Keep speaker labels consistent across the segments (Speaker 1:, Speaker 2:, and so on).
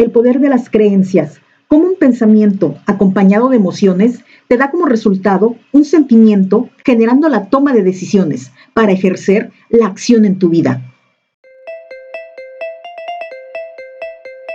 Speaker 1: El poder de las creencias. Cómo un pensamiento acompañado de emociones te da como resultado un sentimiento generando la toma de decisiones para ejercer la acción en tu vida.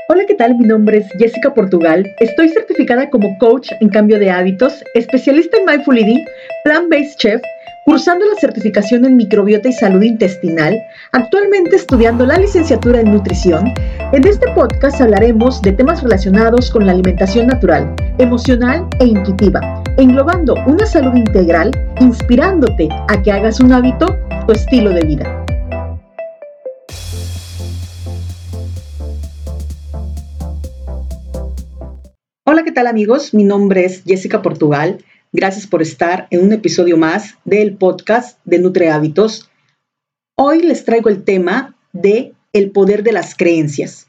Speaker 1: Hola, ¿qué tal? Mi nombre es Jessica Portugal. Estoy certificada como coach en cambio de hábitos, especialista en Mindful Eating, Plant-Based Chef cursando la certificación en microbiota y salud intestinal, actualmente estudiando la licenciatura en nutrición, en este podcast hablaremos de temas relacionados con la alimentación natural, emocional e intuitiva, englobando una salud integral, inspirándote a que hagas un hábito tu estilo de vida. Hola, ¿qué tal amigos? Mi nombre es Jessica Portugal Gracias por estar en un episodio más del podcast de Nutre Hábitos. Hoy les traigo el tema de el poder de las creencias.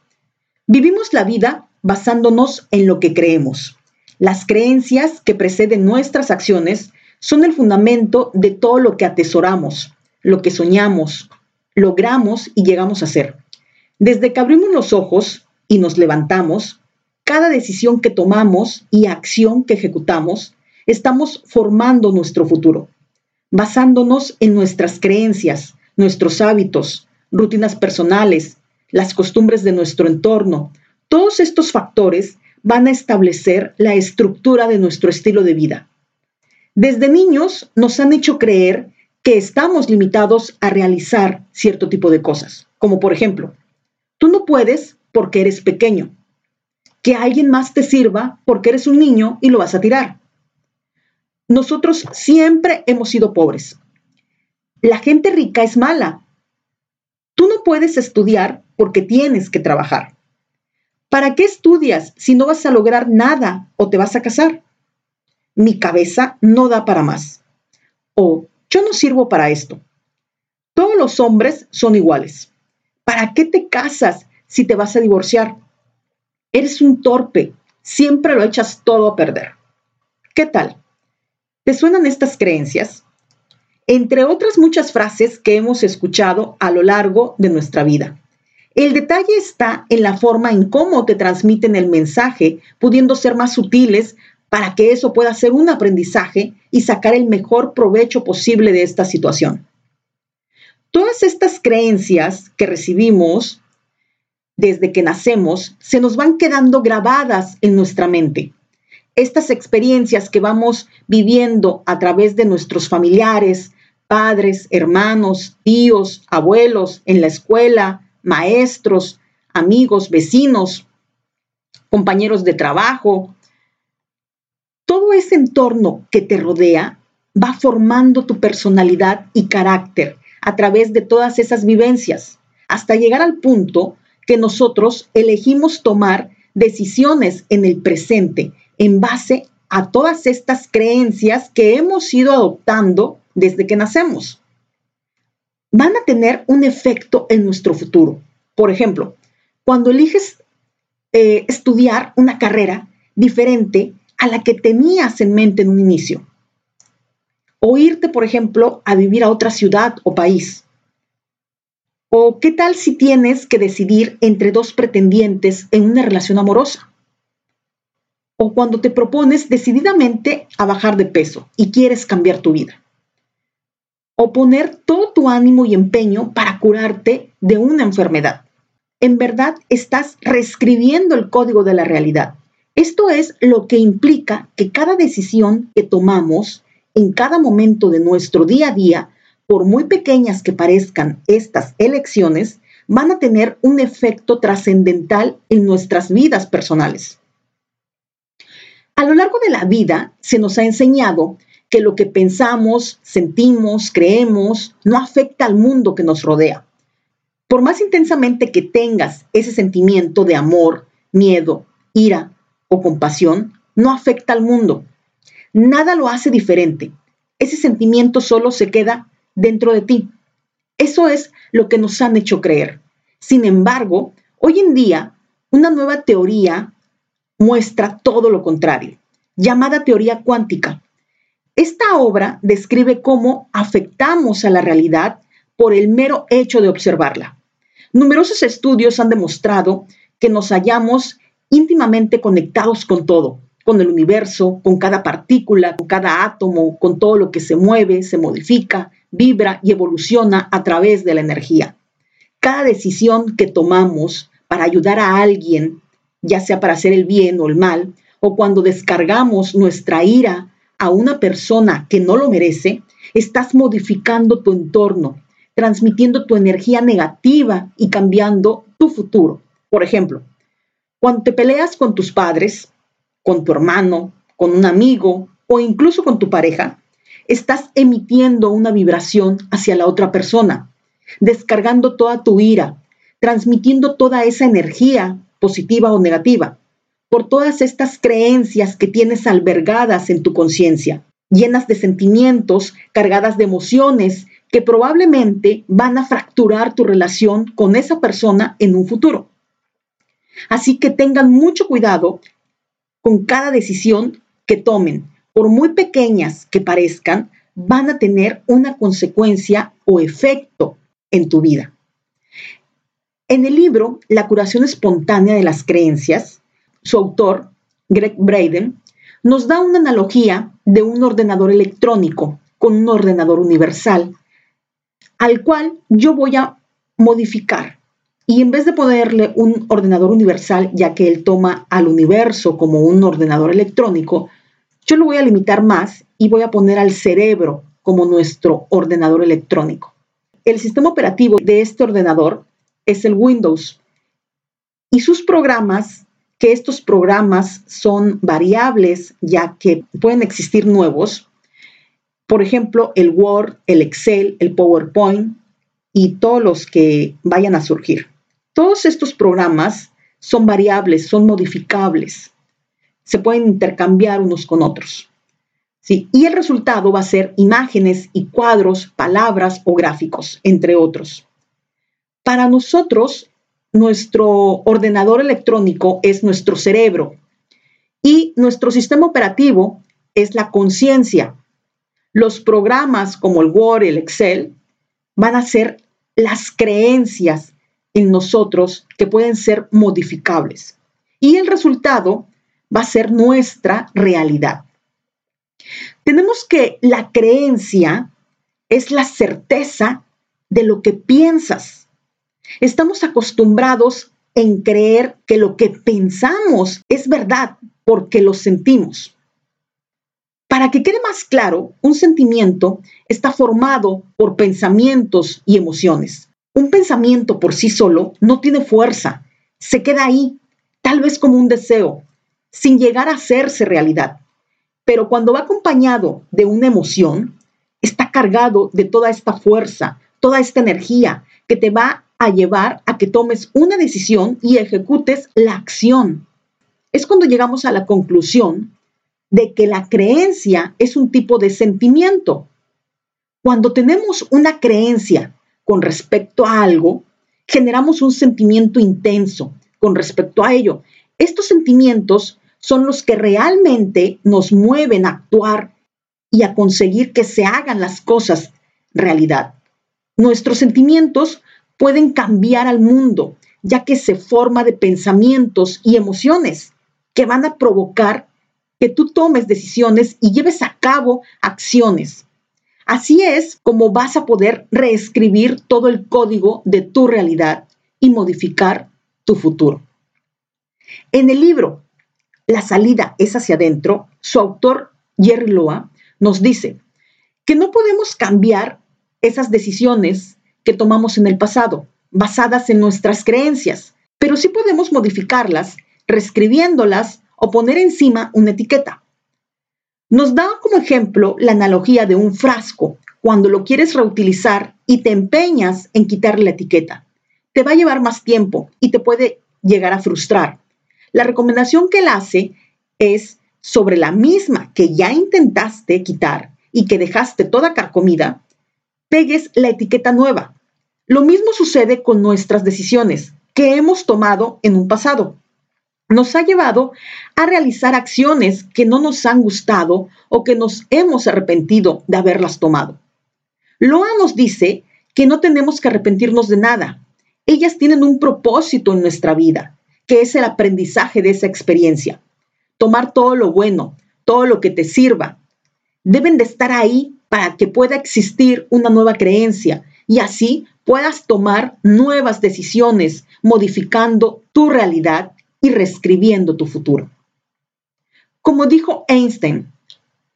Speaker 1: Vivimos la vida basándonos en lo que creemos. Las creencias que preceden nuestras acciones son el fundamento de todo lo que atesoramos, lo que soñamos, logramos y llegamos a ser. Desde que abrimos los ojos y nos levantamos, cada decisión que tomamos y acción que ejecutamos estamos formando nuestro futuro, basándonos en nuestras creencias, nuestros hábitos, rutinas personales, las costumbres de nuestro entorno. Todos estos factores van a establecer la estructura de nuestro estilo de vida. Desde niños nos han hecho creer que estamos limitados a realizar cierto tipo de cosas, como por ejemplo, tú no puedes porque eres pequeño, que alguien más te sirva porque eres un niño y lo vas a tirar. Nosotros siempre hemos sido pobres. La gente rica es mala. Tú no puedes estudiar porque tienes que trabajar. ¿Para qué estudias si no vas a lograr nada o te vas a casar? Mi cabeza no da para más. O yo no sirvo para esto. Todos los hombres son iguales. ¿Para qué te casas si te vas a divorciar? Eres un torpe. Siempre lo echas todo a perder. ¿Qué tal? ¿Te suenan estas creencias? Entre otras muchas frases que hemos escuchado a lo largo de nuestra vida. El detalle está en la forma en cómo te transmiten el mensaje, pudiendo ser más sutiles para que eso pueda ser un aprendizaje y sacar el mejor provecho posible de esta situación. Todas estas creencias que recibimos desde que nacemos se nos van quedando grabadas en nuestra mente estas experiencias que vamos viviendo a través de nuestros familiares, padres, hermanos, tíos, abuelos, en la escuela, maestros, amigos, vecinos, compañeros de trabajo, todo ese entorno que te rodea va formando tu personalidad y carácter a través de todas esas vivencias, hasta llegar al punto que nosotros elegimos tomar decisiones en el presente en base a todas estas creencias que hemos ido adoptando desde que nacemos. Van a tener un efecto en nuestro futuro. Por ejemplo, cuando eliges eh, estudiar una carrera diferente a la que tenías en mente en un inicio. O irte, por ejemplo, a vivir a otra ciudad o país. O qué tal si tienes que decidir entre dos pretendientes en una relación amorosa o cuando te propones decididamente a bajar de peso y quieres cambiar tu vida. O poner todo tu ánimo y empeño para curarte de una enfermedad. En verdad estás reescribiendo el código de la realidad. Esto es lo que implica que cada decisión que tomamos en cada momento de nuestro día a día, por muy pequeñas que parezcan estas elecciones, van a tener un efecto trascendental en nuestras vidas personales. A lo largo de la vida se nos ha enseñado que lo que pensamos, sentimos, creemos, no afecta al mundo que nos rodea. Por más intensamente que tengas ese sentimiento de amor, miedo, ira o compasión, no afecta al mundo. Nada lo hace diferente. Ese sentimiento solo se queda dentro de ti. Eso es lo que nos han hecho creer. Sin embargo, hoy en día, una nueva teoría muestra todo lo contrario, llamada teoría cuántica. Esta obra describe cómo afectamos a la realidad por el mero hecho de observarla. Numerosos estudios han demostrado que nos hallamos íntimamente conectados con todo, con el universo, con cada partícula, con cada átomo, con todo lo que se mueve, se modifica, vibra y evoluciona a través de la energía. Cada decisión que tomamos para ayudar a alguien, ya sea para hacer el bien o el mal, o cuando descargamos nuestra ira a una persona que no lo merece, estás modificando tu entorno, transmitiendo tu energía negativa y cambiando tu futuro. Por ejemplo, cuando te peleas con tus padres, con tu hermano, con un amigo o incluso con tu pareja, estás emitiendo una vibración hacia la otra persona, descargando toda tu ira, transmitiendo toda esa energía positiva o negativa por todas estas creencias que tienes albergadas en tu conciencia, llenas de sentimientos, cargadas de emociones que probablemente van a fracturar tu relación con esa persona en un futuro. Así que tengan mucho cuidado con cada decisión que tomen, por muy pequeñas que parezcan, van a tener una consecuencia o efecto en tu vida. En el libro La curación espontánea de las creencias, su autor, Greg Braden, nos da una analogía de un ordenador electrónico con un ordenador universal, al cual yo voy a modificar. Y en vez de ponerle un ordenador universal, ya que él toma al universo como un ordenador electrónico, yo lo voy a limitar más y voy a poner al cerebro como nuestro ordenador electrónico. El sistema operativo de este ordenador es el Windows y sus programas que estos programas son variables ya que pueden existir nuevos. Por ejemplo, el Word, el Excel, el PowerPoint y todos los que vayan a surgir. Todos estos programas son variables, son modificables. Se pueden intercambiar unos con otros. ¿sí? Y el resultado va a ser imágenes y cuadros, palabras o gráficos, entre otros. Para nosotros, nuestro ordenador electrónico es nuestro cerebro y nuestro sistema operativo es la conciencia. Los programas como el Word, el Excel, van a ser las creencias en nosotros que pueden ser modificables. Y el resultado va a ser nuestra realidad. Tenemos que la creencia es la certeza de lo que piensas Estamos acostumbrados en creer que lo que pensamos es verdad porque lo sentimos. Para que quede más claro, un sentimiento está formado por pensamientos y emociones. Un pensamiento por sí solo no tiene fuerza, se queda ahí, tal vez como un deseo, sin llegar a hacerse realidad. Pero cuando va acompañado de una emoción, está cargado de toda esta fuerza, toda esta energía que te va a llevar a que tomes una decisión y ejecutes la acción. Es cuando llegamos a la conclusión de que la creencia es un tipo de sentimiento. Cuando tenemos una creencia con respecto a algo, generamos un sentimiento intenso con respecto a ello. Estos sentimientos son los que realmente nos mueven a actuar y a conseguir que se hagan las cosas realidad. Nuestros sentimientos pueden cambiar al mundo, ya que se forma de pensamientos y emociones que van a provocar que tú tomes decisiones y lleves a cabo acciones. Así es como vas a poder reescribir todo el código de tu realidad y modificar tu futuro. En el libro La salida es hacia adentro, su autor Jerry Loa nos dice que no podemos cambiar esas decisiones que tomamos en el pasado, basadas en nuestras creencias, pero sí podemos modificarlas, reescribiéndolas o poner encima una etiqueta. Nos da como ejemplo la analogía de un frasco cuando lo quieres reutilizar y te empeñas en quitarle la etiqueta. Te va a llevar más tiempo y te puede llegar a frustrar. La recomendación que él hace es sobre la misma que ya intentaste quitar y que dejaste toda carcomida, pegues la etiqueta nueva lo mismo sucede con nuestras decisiones que hemos tomado en un pasado. Nos ha llevado a realizar acciones que no nos han gustado o que nos hemos arrepentido de haberlas tomado. Loa nos dice que no tenemos que arrepentirnos de nada. Ellas tienen un propósito en nuestra vida, que es el aprendizaje de esa experiencia. Tomar todo lo bueno, todo lo que te sirva. Deben de estar ahí para que pueda existir una nueva creencia y así puedas tomar nuevas decisiones, modificando tu realidad y reescribiendo tu futuro. Como dijo Einstein,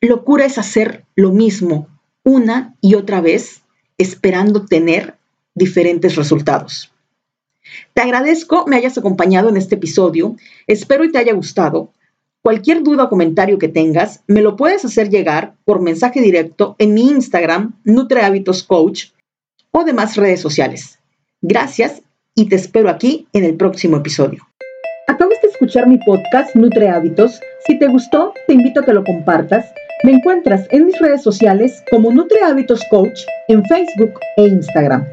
Speaker 1: locura es hacer lo mismo una y otra vez esperando tener diferentes resultados. Te agradezco me hayas acompañado en este episodio, espero y te haya gustado. Cualquier duda o comentario que tengas, me lo puedes hacer llegar por mensaje directo en mi Instagram, Nutre Coach, o demás redes sociales. Gracias y te espero aquí en el próximo episodio. Acabas de escuchar mi podcast Nutre Hábitos. Si te gustó, te invito a que lo compartas. Me encuentras en mis redes sociales como Nutre Hábitos Coach en Facebook e Instagram.